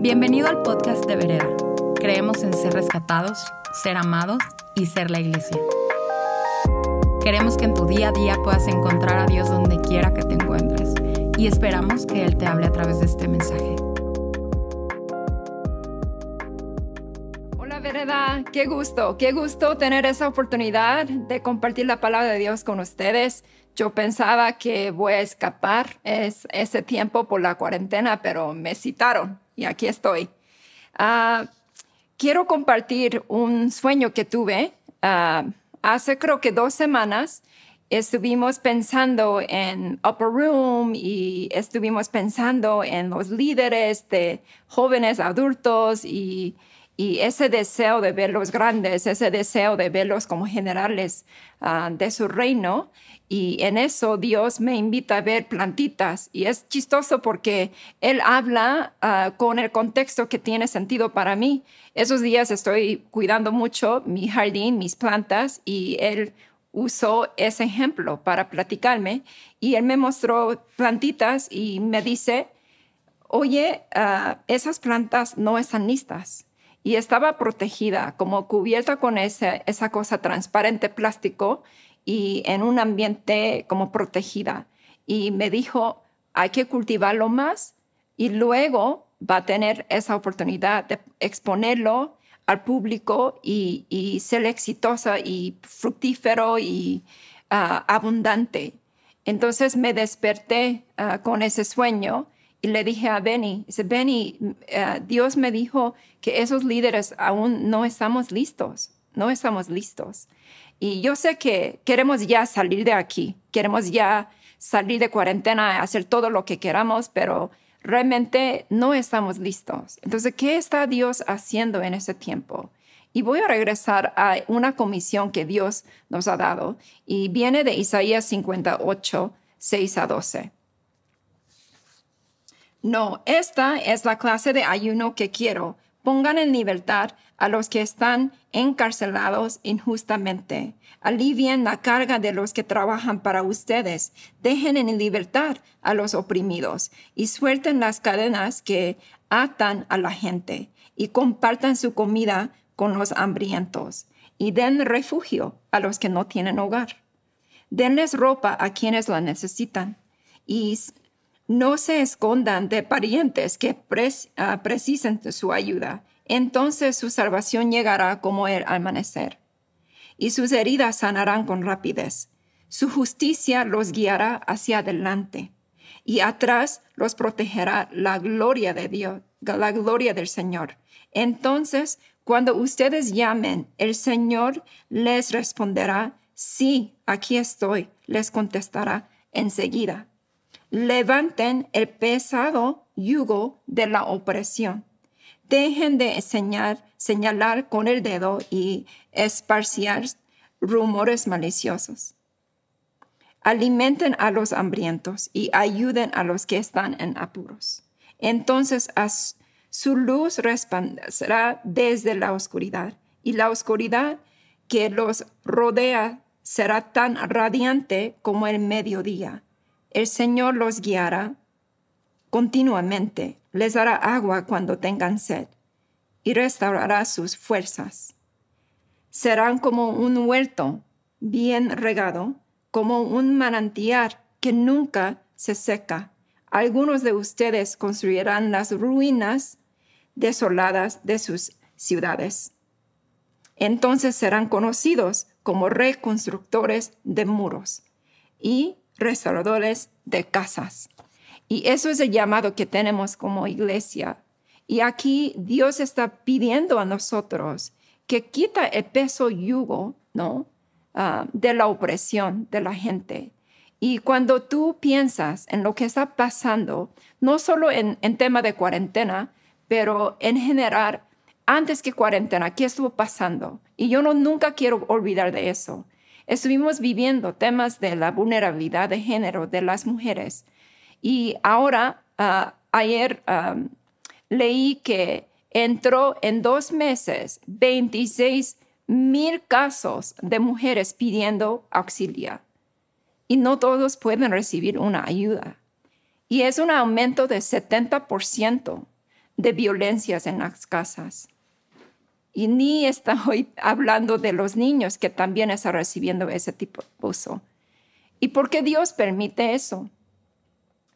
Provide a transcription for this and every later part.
Bienvenido al podcast de Vereda. Creemos en ser rescatados, ser amados y ser la iglesia. Queremos que en tu día a día puedas encontrar a Dios donde quiera que te encuentres y esperamos que Él te hable a través de este mensaje. Hola Vereda, qué gusto, qué gusto tener esa oportunidad de compartir la palabra de Dios con ustedes. Yo pensaba que voy a escapar es, ese tiempo por la cuarentena, pero me citaron y aquí estoy. Ah, quiero compartir un sueño que tuve ah, hace creo que dos semanas. Estuvimos pensando en Upper Room y estuvimos pensando en los líderes de jóvenes adultos y, y ese deseo de verlos grandes, ese deseo de verlos como generales ah, de su reino. Y en eso Dios me invita a ver plantitas. Y es chistoso porque Él habla ah, con el contexto que tiene sentido para mí. Esos días estoy cuidando mucho mi jardín, mis plantas, y Él usó ese ejemplo para platicarme. Y Él me mostró plantitas y me dice, oye, ah, esas plantas no están listas. Y estaba protegida, como cubierta con esa, esa cosa transparente plástico y en un ambiente como protegida. Y me dijo, hay que cultivarlo más y luego va a tener esa oportunidad de exponerlo al público y, ser exitosa y fructífero y ah, abundante. Entonces me desperté ah, con ese sueño y le dije a Benny, dice, Benny, ah, Dios me dijo que esos líderes aún no estamos listos, no estamos listos. Y yo sé que queremos ya salir de aquí, queremos ya salir de cuarentena, hacer todo lo que queramos, pero realmente no estamos listos. Entonces, ¿qué está Dios haciendo en ese tiempo? Y voy a regresar a una comisión que Dios nos ha dado y viene de Isaías 58, 6 a 12. No, esta es la clase de ayuno que quiero. Pongan en libertad a los que están encarcelados injustamente. Alivien la carga de los que trabajan para ustedes. Dejen en libertad a los oprimidos y suelten las cadenas que atan a la gente y compartan su comida con los hambrientos y den refugio a los que no tienen hogar. Denles ropa a quienes la necesitan y no se escondan de parientes que ah, precisen su ayuda entonces su salvación llegará como el amanecer, y sus heridas sanarán con rapidez. Su justicia los guiará hacia adelante, y atrás los protegerá la gloria de Dios, la gloria del Señor. Entonces, cuando ustedes llamen, el Señor les responderá, sí, aquí estoy, les contestará enseguida. Levanten el pesado yugo de la opresión Dejen de señalar con el dedo y esparciar rumores maliciosos. Alimenten a los hambrientos y ayuden a los que están en apuros. Entonces su luz resplandecerá desde la oscuridad y la oscuridad que los rodea será tan radiante como el mediodía. El Señor los guiará continuamente les dará agua cuando tengan sed y restaurará sus fuerzas. Serán como un huerto bien regado, como un manantial que nunca se seca. Algunos de ustedes construirán las ruinas desoladas de sus ciudades. Entonces serán conocidos como reconstructores de muros y restauradores de casas. Y eso es el llamado que tenemos como iglesia. Y aquí Dios está pidiendo a nosotros que quita el peso yugo, ¿no? Ah, de la opresión de la gente. Y cuando tú piensas en lo que está pasando, no solo en, en tema de cuarentena, pero en general, antes que cuarentena, ¿qué estuvo pasando? Y yo no, nunca quiero olvidar de eso. Estuvimos viviendo temas de la vulnerabilidad de género de las mujeres, y ahora, ah, ayer leí que entró en dos meses 26 mil casos de mujeres pidiendo auxilio y no todos pueden recibir una ayuda. Y es un aumento de 70% de violencias en las casas. Y ni estoy hablando de los niños que también están recibiendo ese tipo de abuso. ¿Y por qué Dios permite eso?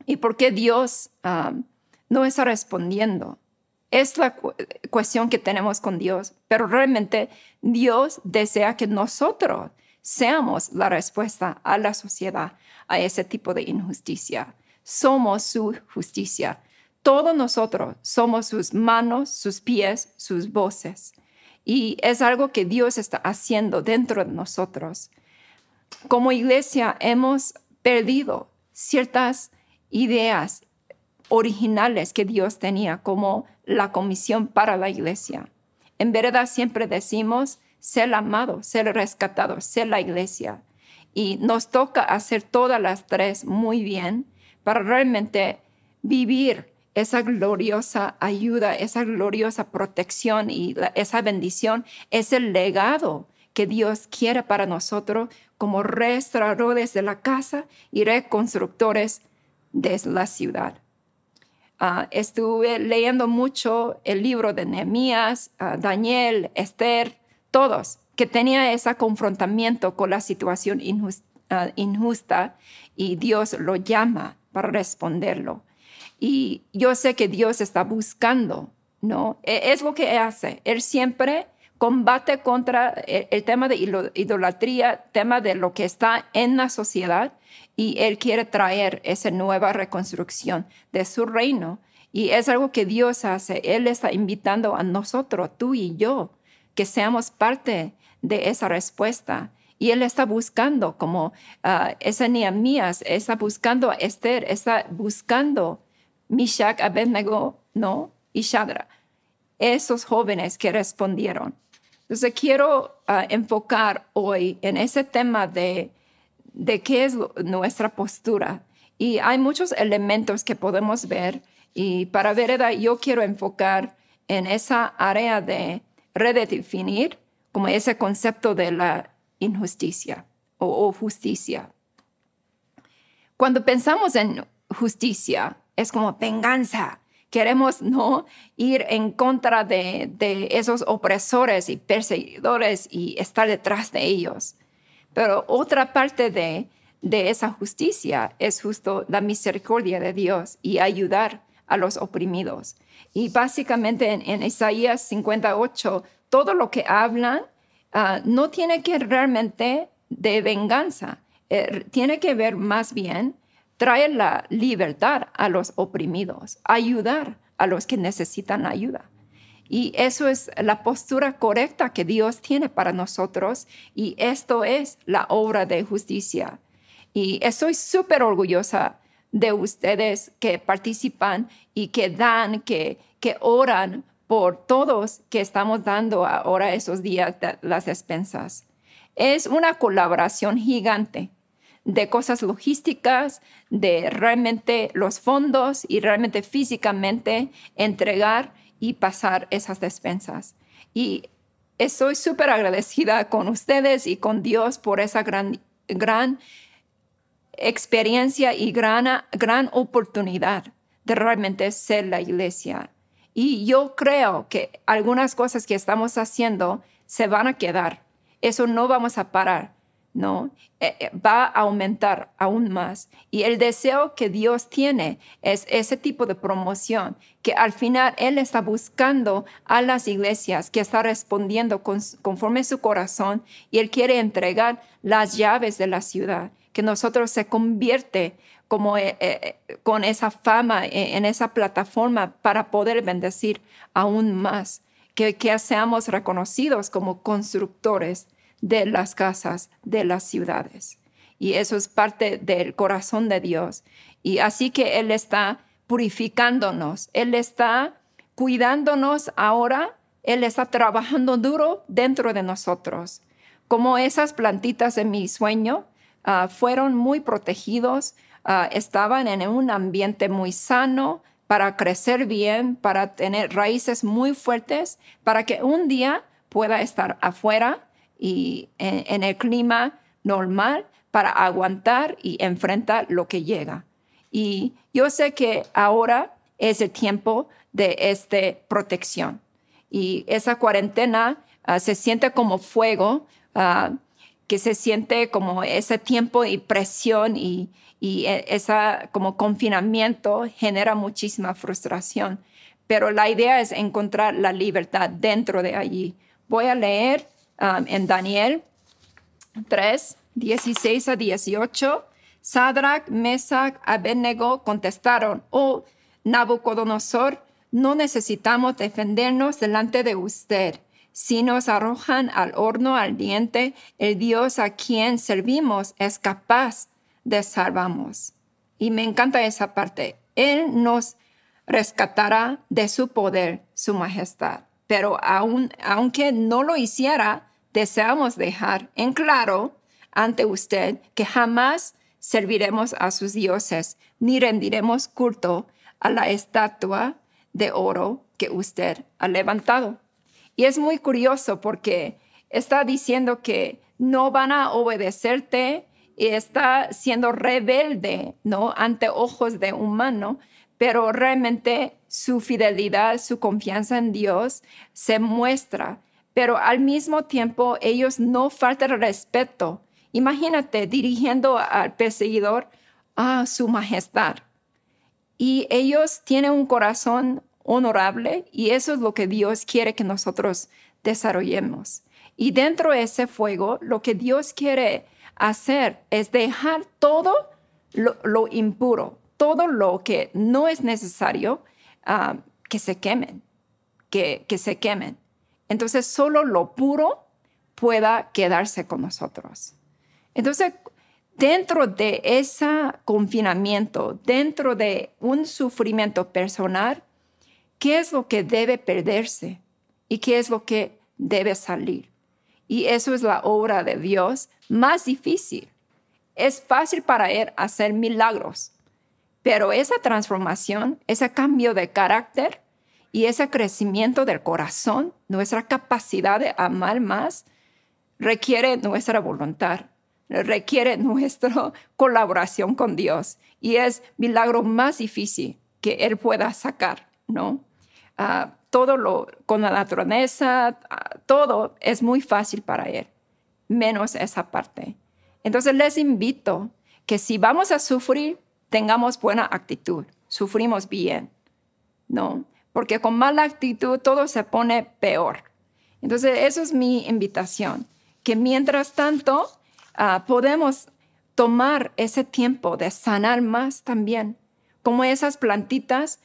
¿Y por qué Dios no está respondiendo? Es la cuestión que tenemos con Dios, pero realmente Dios desea que nosotros seamos la respuesta a la sociedad, a ese tipo de injusticia. Somos su justicia. Todos nosotros somos sus manos, sus pies, sus voces. Y es algo que Dios está haciendo dentro de nosotros. Como iglesia hemos perdido ciertas ideas originales que Dios tenía como la comisión para la iglesia. En verdad siempre decimos ser amado, ser rescatado, ser la iglesia. Y nos toca hacer todas las tres muy bien para realmente vivir esa gloriosa ayuda, esa gloriosa protección y esa bendición, ese legado que Dios quiere para nosotros como restauradores de la casa y reconstructores de la ciudad. Ah, estuve leyendo mucho el libro de Nehemías, ah, Daniel, Esther, todos, que tenía ese confrontamiento con la situación ah, injusta y Dios lo llama para responderlo. Y yo sé que Dios está buscando, ¿no? E, es lo que hace. Él siempre combate contra el, tema de idolatría, tema de lo que está en la sociedad, y Él quiere traer esa nueva reconstrucción de su reino. Y es algo que Dios hace. Él está invitando a nosotros, tú y yo, que seamos parte de esa respuesta. Y él está buscando, como uh, esa Nehemías, está buscando a Esther, está buscando Mishak, Abednego, ¿no? Y Shadra. Esos jóvenes que respondieron. Entonces quiero ah, enfocar hoy en ese tema de, de qué es nuestra postura. Y hay muchos elementos que podemos ver. Y para Vereda yo quiero enfocar en esa área de redefinir como ese concepto de la injusticia o, o justicia. Cuando pensamos en justicia, es como venganza, queremos no ir en contra de, esos opresores y perseguidores y estar detrás de ellos. Pero otra parte de, esa justicia es justo la misericordia de Dios y ayudar a los oprimidos. Y básicamente en, Isaías 58, todo lo que hablan ah, no tiene que realmente de venganza, eh, tiene que ver más bien traer la libertad a los oprimidos, ayudar a los que necesitan ayuda. Y eso es la postura correcta que Dios tiene para nosotros y esto es la obra de justicia. Y estoy súper orgullosa de ustedes que participan y que dan, que, que oran por todos que estamos dando ahora esos días las despensas. Es una colaboración gigante de cosas logísticas, de realmente los fondos y realmente físicamente entregar y pasar esas despensas. Y estoy súper agradecida con ustedes y con Dios por esa gran, gran experiencia y gran, gran oportunidad de realmente ser la iglesia. Y yo creo que algunas cosas que estamos haciendo se van a quedar. Eso no vamos a parar ¿no? Eh, eh, va a aumentar aún más. Y el deseo que Dios tiene es ese tipo de promoción, que al final Él está buscando a las iglesias, que está respondiendo conforme su corazón y Él quiere entregar las llaves de la ciudad, que nosotros se convierte como eh, con esa fama en esa plataforma para poder bendecir aún más, que, que seamos reconocidos como constructores de las casas de las ciudades. Y eso es parte del corazón de Dios. Y así que Él está purificándonos, Él está cuidándonos ahora, Él está trabajando duro dentro de nosotros. Como esas plantitas en mi sueño ah, fueron muy protegidos, ah, estaban en un ambiente muy sano para crecer bien, para tener raíces muy fuertes, para que un día pueda estar afuera y en, el clima normal para aguantar y enfrentar lo que llega. Y yo sé que ahora es el tiempo de esta protección. Y esa cuarentena ah, se siente como fuego, ah, que se siente como ese tiempo y presión y, y e, esa como confinamiento genera muchísima frustración. Pero la idea es encontrar la libertad dentro de allí. Voy a leer um, en Daniel 3, 16 a 18. Sadrach, Mesach, Abednego contestaron, oh Nabucodonosor, no necesitamos defendernos delante de usted. Si nos arrojan al horno ardiente, el Dios a quien servimos es capaz de salvarnos. Y me encanta esa parte. Él nos rescatará de su poder, su majestad. Pero aunque no lo hiciera, deseamos dejar en claro ante usted que jamás serviremos a sus dioses, ni rendiremos culto a la estatua de oro que usted ha levantado. Y es muy curioso porque está diciendo que no van a obedecerte y está siendo rebelde, ¿no? Ante ojos de humano, pero realmente su fidelidad, su confianza en Dios se muestra. Pero al mismo tiempo ellos no faltan respeto. Imagínate dirigiendo al perseguidor a su majestad. Y ellos tienen un corazón honorable y eso es lo que Dios quiere que nosotros desarrollemos. Y dentro de ese fuego, lo que Dios quiere hacer es dejar todo lo, impuro, todo lo que no es necesario ah, que se quemen, que, que se quemen. Entonces solo lo puro pueda quedarse con nosotros. Entonces, dentro de ese confinamiento, dentro de un sufrimiento personal, ¿qué es lo que debe perderse y qué es lo que debe salir? Y eso es la obra de Dios más difícil. Es fácil para Él hacer milagros, pero esa transformación, ese cambio de carácter y ese crecimiento del corazón, nuestra capacidad de amar más, requiere nuestra voluntad, requiere nuestra colaboración con Dios y es milagro más difícil que Él pueda sacar, ¿no? Ah, todo lo con la naturaleza, ah, todo es muy fácil para Él menos esa parte. Entonces les invito que si vamos a sufrir, tengamos buena actitud, sufrimos bien, ¿no? Porque con mala actitud todo se pone peor. Entonces, eso es mi invitación, que mientras tanto ah, podemos tomar ese tiempo de sanar más también, como esas plantitas,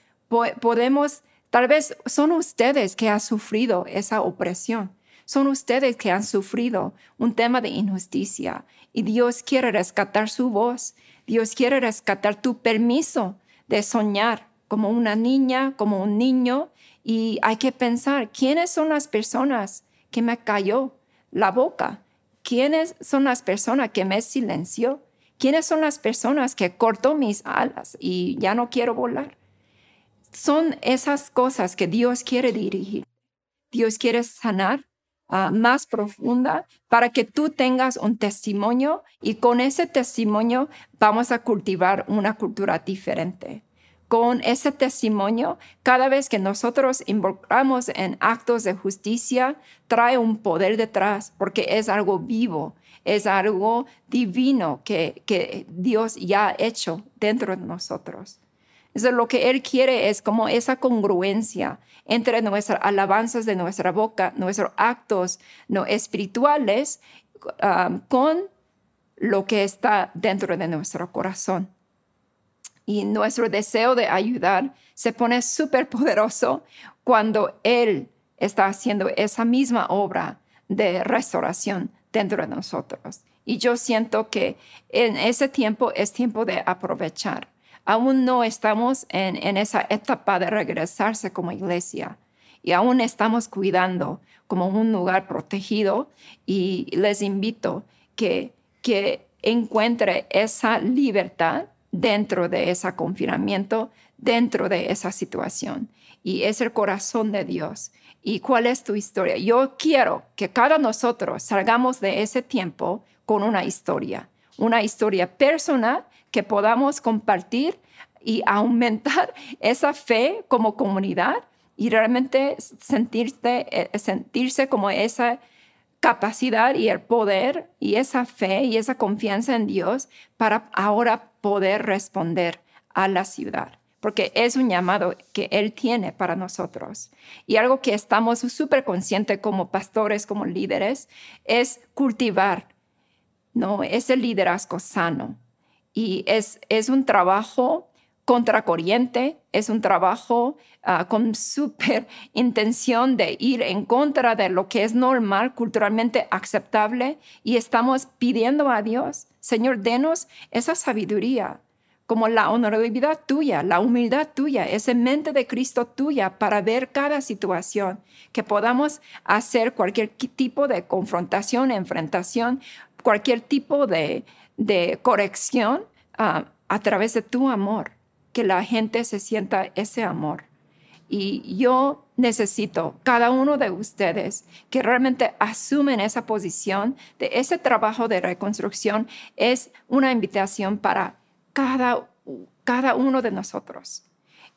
podemos, tal vez son ustedes que han sufrido esa opresión son ustedes que han sufrido un tema de injusticia y Dios quiere rescatar su voz. Dios quiere rescatar tu permiso de soñar como una niña, como un niño. Y hay que pensar, ¿quiénes son las personas que me cayó la boca? ¿Quiénes son las personas que me silenció? ¿Quiénes son las personas que cortó mis alas y ya no quiero volar? Son esas cosas que Dios quiere dirigir. Dios quiere sanar Ah, más profunda para que tú tengas un testimonio y con ese testimonio vamos a cultivar una cultura diferente. Con ese testimonio, cada vez que nosotros involucramos en actos de justicia, trae un poder detrás porque es algo vivo, es algo divino que, Dios ya ha hecho dentro de nosotros. Entonces, lo que Él quiere es como esa congruencia entre nuestras alabanzas de nuestra boca, nuestros actos no espirituales, um, con lo que está dentro de nuestro corazón. Y nuestro deseo de ayudar se pone súper poderoso cuando Él está haciendo esa misma obra de restauración dentro de nosotros. Y yo siento que en ese tiempo es tiempo de aprovechar aún no estamos en, esa etapa de regresarse como iglesia y aún estamos cuidando como un lugar protegido y les invito que, que encuentre esa libertad dentro de ese confinamiento, dentro de esa situación. Y es el corazón de Dios. ¿Y cuál es tu historia? Yo quiero que cada nosotros salgamos de ese tiempo con una historia, una historia personal que podamos compartir y aumentar esa fe como comunidad y realmente sentirse, eh, sentirse como esa capacidad y el poder y esa fe y esa confianza en Dios para ahora poder responder a la ciudad, porque es un llamado que Él tiene para nosotros. Y algo que estamos súper conscientes como pastores, como líderes, es cultivar ¿no? ese liderazgo sano. Y es, es un trabajo contracorriente, es un trabajo ah, con súper intención de ir en contra de lo que es normal, culturalmente aceptable, y estamos pidiendo a Dios, Señor, denos esa sabiduría, como la honorabilidad tuya, la humildad tuya, esa mente de Cristo tuya para ver cada situación, que podamos hacer cualquier tipo de confrontación, enfrentación, cualquier tipo de, corrección ah, a través de tu amor que la gente se sienta ese amor. Y yo necesito cada uno de ustedes que realmente asumen esa posición de ese trabajo de reconstrucción. Es una invitación para cada, cada uno de nosotros.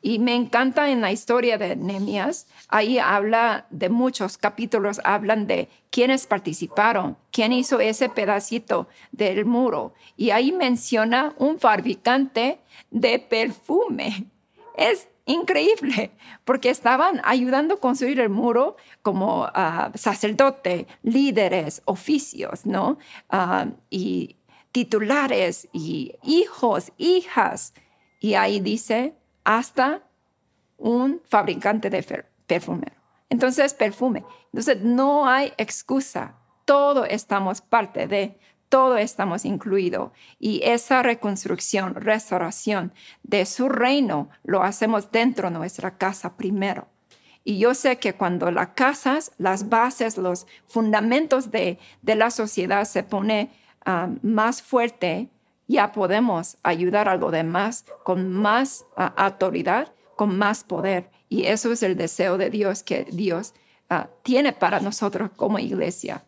Y me encanta en la historia de Nehemías, ahí habla de muchos capítulos, hablan de quiénes participaron, quién hizo ese pedacito del muro. Y ahí menciona un fabricante de perfume. Es increíble, porque estaban ayudando a construir el muro como uh, sacerdote, líderes, oficios, ¿no? Ah, y titulares y hijos, hijas. Y ahí dice, hasta un fabricante de perfume. Entonces, perfume. Entonces, no hay excusa. Todo estamos parte de, todo estamos incluidos. Y esa reconstrucción, restauración de su reino lo hacemos dentro de nuestra casa primero. Y yo sé que cuando las casas, las bases, los fundamentos de, la sociedad se pone ah, más fuerte, ya podemos ayudar a los demás con más ah, autoridad, con más poder. Y eso es el deseo de Dios que Dios ah, tiene para nosotros como iglesia.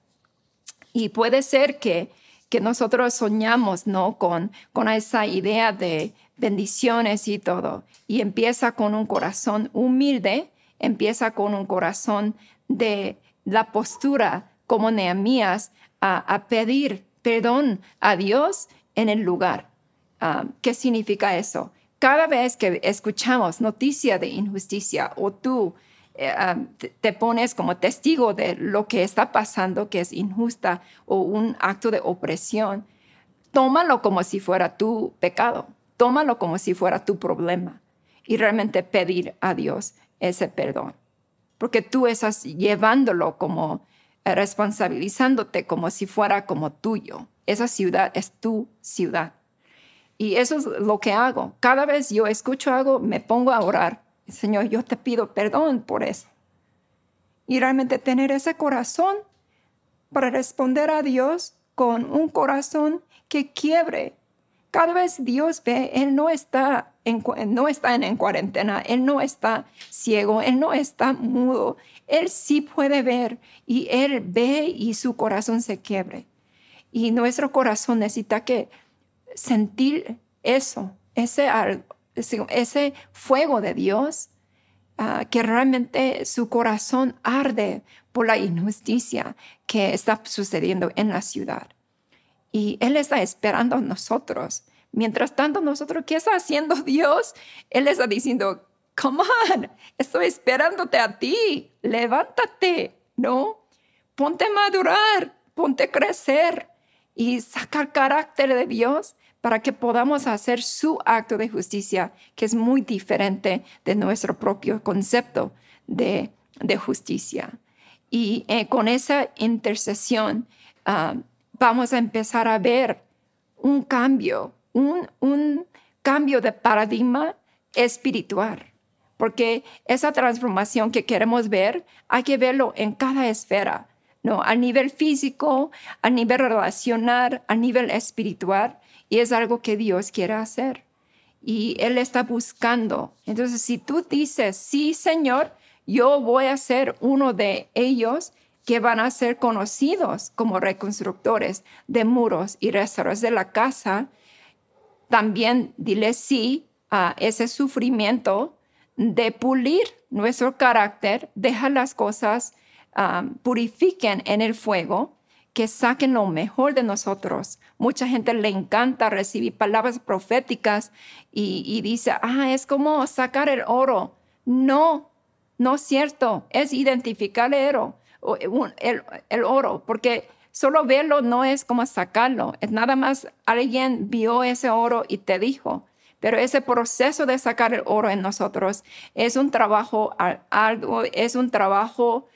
Y puede ser que, que nosotros soñamos ¿no? con, con esa idea de bendiciones y todo. Y empieza con un corazón humilde, empieza con un corazón de la postura como Nehemías a, a pedir perdón a Dios en el lugar. Ah, ¿Qué significa eso? Cada vez que escuchamos noticia de injusticia o tú eh, ah, te pones como testigo de lo que está pasando, que es injusta o un acto de opresión, tómalo como si fuera tu pecado, tómalo como si fuera tu problema y realmente pedir a Dios ese perdón. Porque tú estás llevándolo como eh, responsabilizándote como si fuera como tuyo. Esa ciudad es tu ciudad. Y eso es lo que hago. Cada vez yo escucho algo, me pongo a orar. Señor, yo te pido perdón por eso. Y realmente tener ese corazón para responder a Dios con un corazón que quiebre. Cada vez Dios ve, Él no está en, no está en, en cuarentena, Él no está ciego, Él no está mudo. Él sí puede ver y Él ve y su corazón se quiebre. Y nuestro corazón necesita que sentir eso, ese, ese fuego de Dios, ah, que realmente su corazón arde por la injusticia que está sucediendo en la ciudad. Y Él está esperando a nosotros. Mientras tanto, nosotros, ¿qué está haciendo Dios? Él está diciendo, come on, estoy esperándote a ti, levántate, ¿no? Ponte a madurar, ponte a crecer, y sacar carácter de Dios para que podamos hacer su acto de justicia, que es muy diferente de nuestro propio concepto de, justicia. Y eh, con esa intercesión ah, vamos a empezar a ver un cambio, un, un cambio de paradigma espiritual porque esa transformación que queremos ver hay que verlo en cada esfera, ¿no? A nivel físico, a nivel relacional, a nivel espiritual, y es algo que Dios quiere hacer. Y Él está buscando. Entonces, si tú dices, sí, Señor, yo voy a ser uno de ellos que van a ser conocidos como reconstructores de muros y restauradores de la casa, también dile sí a ese sufrimiento de pulir nuestro carácter, deja las cosas um, purifiquen en el fuego, que saquen lo mejor de nosotros. Mucha gente le encanta recibir palabras proféticas y, dice, ah, es como sacar el oro. No, no es cierto, es identificar el oro, el, el oro, porque solo verlo no es como sacarlo, es nada más alguien vio ese oro y te dijo. Pero ese proceso de sacar el oro en nosotros es un trabajo algo, es un trabajo,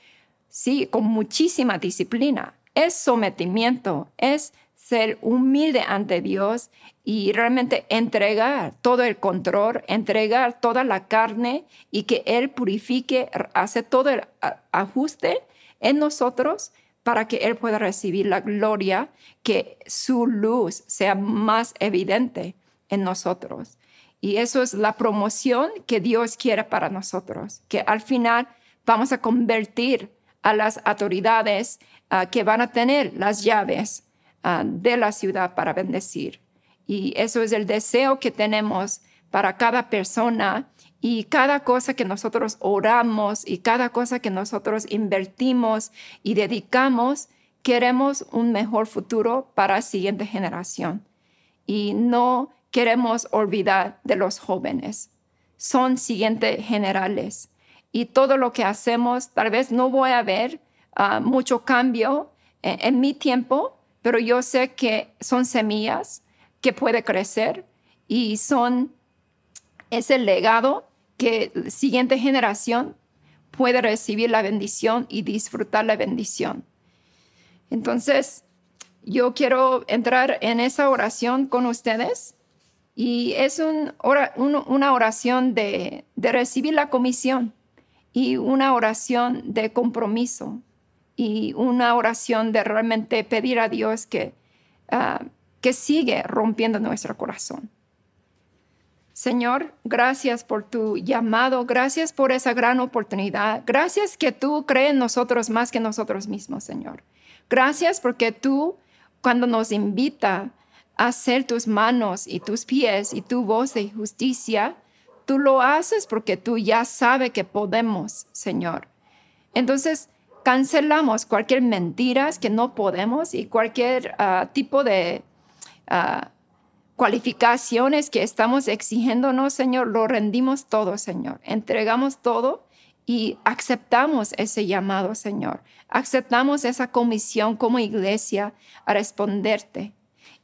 sí, con muchísima disciplina. Es sometimiento, es ser humilde ante Dios y realmente entregar todo el control, entregar toda la carne y que Él purifique, hace todo el ajuste en nosotros para que Él pueda recibir la gloria, que su luz sea más evidente en nosotros. Y eso es la promoción que Dios quiere para nosotros, que al final vamos a convertir a las autoridades ah, que van a tener las llaves ah, de la ciudad para bendecir. Y eso es el deseo que tenemos para cada persona y cada cosa que nosotros oramos y cada cosa que nosotros invertimos y dedicamos, queremos un mejor futuro para la siguiente generación. Y no queremos olvidar de los jóvenes. Son siguientes generales. Y todo lo que hacemos, tal vez no voy a ver ah, mucho cambio en, mi tiempo, pero yo sé que son semillas que puede crecer y son ese legado que la siguiente generación puede recibir la bendición y disfrutar la bendición. Entonces, yo quiero entrar en esa oración con ustedes y es una oración de, recibir la comisión y una oración de compromiso y una oración de realmente pedir a Dios que, ah, que sigue rompiendo nuestro corazón. Señor, gracias por tu llamado, gracias por esa gran oportunidad, gracias que tú crees en nosotros más que nosotros mismos, Señor. Gracias porque tú, cuando nos invita hacer tus manos y tus pies y tu voz de justicia, tú lo haces porque tú ya sabes que podemos, Señor. Entonces, cancelamos cualquier mentiras que no podemos y cualquier ah, tipo de ah, cualificaciones que estamos exigiéndonos, Señor, lo rendimos todo, Señor. Entregamos todo y aceptamos ese llamado, Señor. Aceptamos esa comisión como iglesia a responderte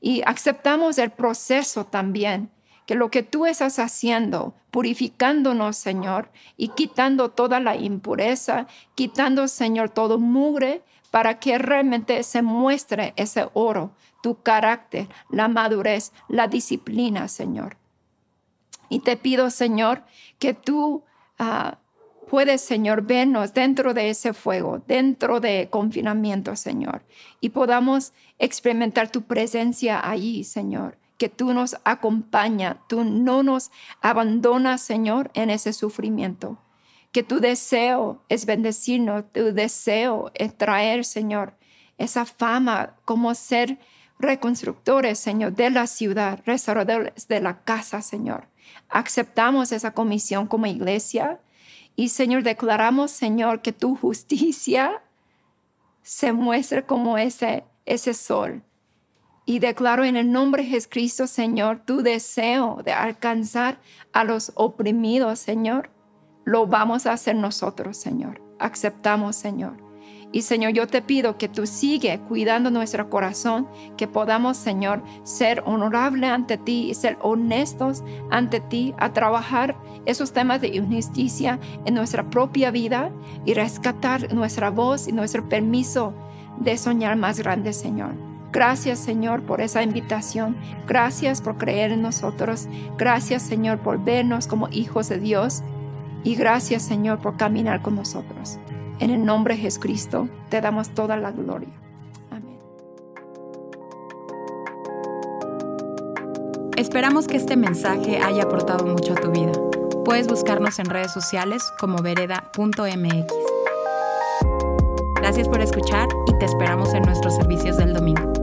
y aceptamos el proceso también, que lo que tú estás haciendo, purificándonos, Señor, y quitando toda la impureza, quitando, Señor, todo mugre, para que realmente se muestre ese oro, tu carácter, la madurez, la disciplina, Señor. Y te pido, Señor, que tú ah, puedes, Señor, vernos dentro de ese fuego, dentro de confinamiento, Señor, y podamos experimentar tu presencia allí, Señor, que tú nos acompaña, tú no nos abandonas, Señor, en ese sufrimiento, que tu deseo es bendecirnos, tu deseo es traer, Señor, esa fama como ser reconstructores, Señor, de la ciudad, restauradores de la casa, Señor. Aceptamos esa comisión como iglesia y Señor, declaramos, Señor, que tu justicia se muestre como ese, ese sol. Y declaro en el nombre de Jesucristo, Señor, tu deseo de alcanzar a los oprimidos, Señor, lo vamos a hacer nosotros, Señor. Aceptamos, Señor. Y Señor, yo te pido que tú sigue cuidando nuestro corazón, que podamos, Señor, ser honorable ante ti y ser honestos ante ti, a trabajar esos temas de injusticia en nuestra propia vida y rescatar nuestra voz y nuestro permiso de soñar más grande, Señor. Gracias, Señor, por esa invitación. Gracias por creer en nosotros. Gracias, Señor, por vernos como hijos de Dios. Y gracias, Señor, por caminar con nosotros. En el nombre de Jesucristo te damos toda la gloria. Amén. Esperamos que este mensaje haya aportado mucho a tu vida. Puedes buscarnos en redes sociales como vereda.mx. Gracias por escuchar y te esperamos en nuestros servicios del domingo.